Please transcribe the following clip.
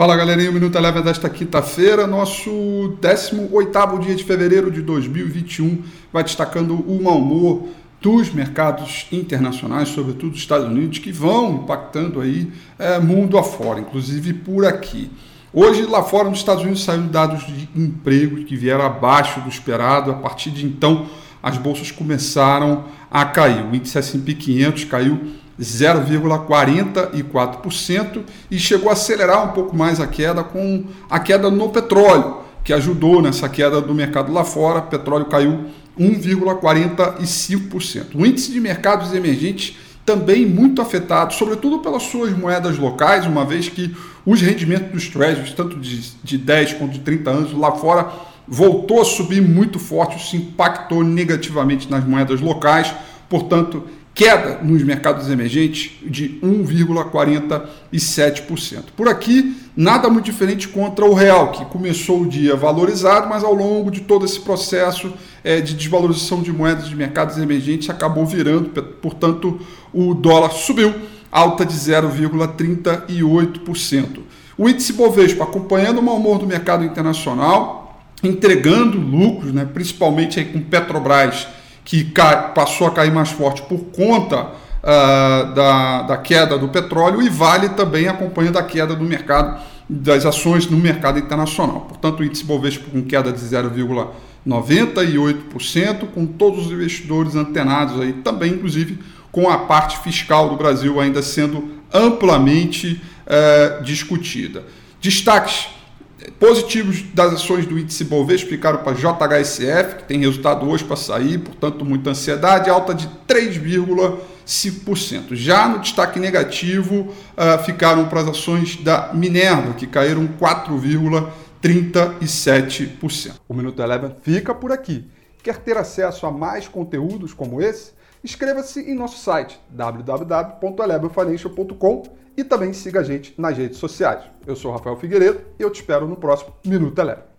Fala galerinha, o Minuto Eleva desta quinta-feira, nosso 18º dia de fevereiro de 2021, vai destacando o mau humor dos mercados internacionais, sobretudo dos Estados Unidos, que vão impactando aí é, mundo afora, inclusive por aqui. Hoje, lá fora nos Estados Unidos, saíram dados de emprego que vieram abaixo do esperado. A partir de então, as bolsas começaram a cair. O índice S&P 500 caiu 0,44% e chegou a acelerar um pouco mais a queda com a queda no petróleo, que ajudou nessa queda do mercado lá fora. Petróleo caiu 1,45%. O índice de mercados emergentes também muito afetado, sobretudo pelas suas moedas locais, uma vez que os rendimentos dos treasuries, tanto de, de 10 quanto de 30 anos lá fora, voltou a subir muito forte, isso impactou negativamente nas moedas locais, portanto, queda nos mercados emergentes de 1,47%. Por aqui, nada muito diferente contra o real, que começou o dia valorizado, mas ao longo de todo esse processo é, de desvalorização de moedas de mercados emergentes acabou virando, portanto, o dólar subiu, alta de 0,38%. O índice Bovespa, acompanhando o mau humor do mercado internacional, entregando lucros, né, principalmente aí com Petrobras que cai, passou a cair mais forte por conta uh, da, da queda do petróleo e Vale também acompanhando a queda do mercado das ações no mercado internacional. Portanto, o índice Bovespa com queda de 0,98%, com todos os investidores antenados aí, também inclusive com a parte fiscal do Brasil ainda sendo amplamente uh, discutida. Destaques positivos das ações do índice Bovespa explicaram para JHSF, que tem resultado hoje para sair, portanto, muita ansiedade, alta de 3,5%. Já no destaque negativo, uh, ficaram para as ações da Minerva, que caíram 4,37%. O Minuto Eleven fica por aqui. Quer ter acesso a mais conteúdos como esse? Inscreva-se em nosso site www.elevenfinancial.com e também siga a gente nas redes sociais. Eu sou Rafael Figueiredo e eu te espero no próximo Minuto Eleve.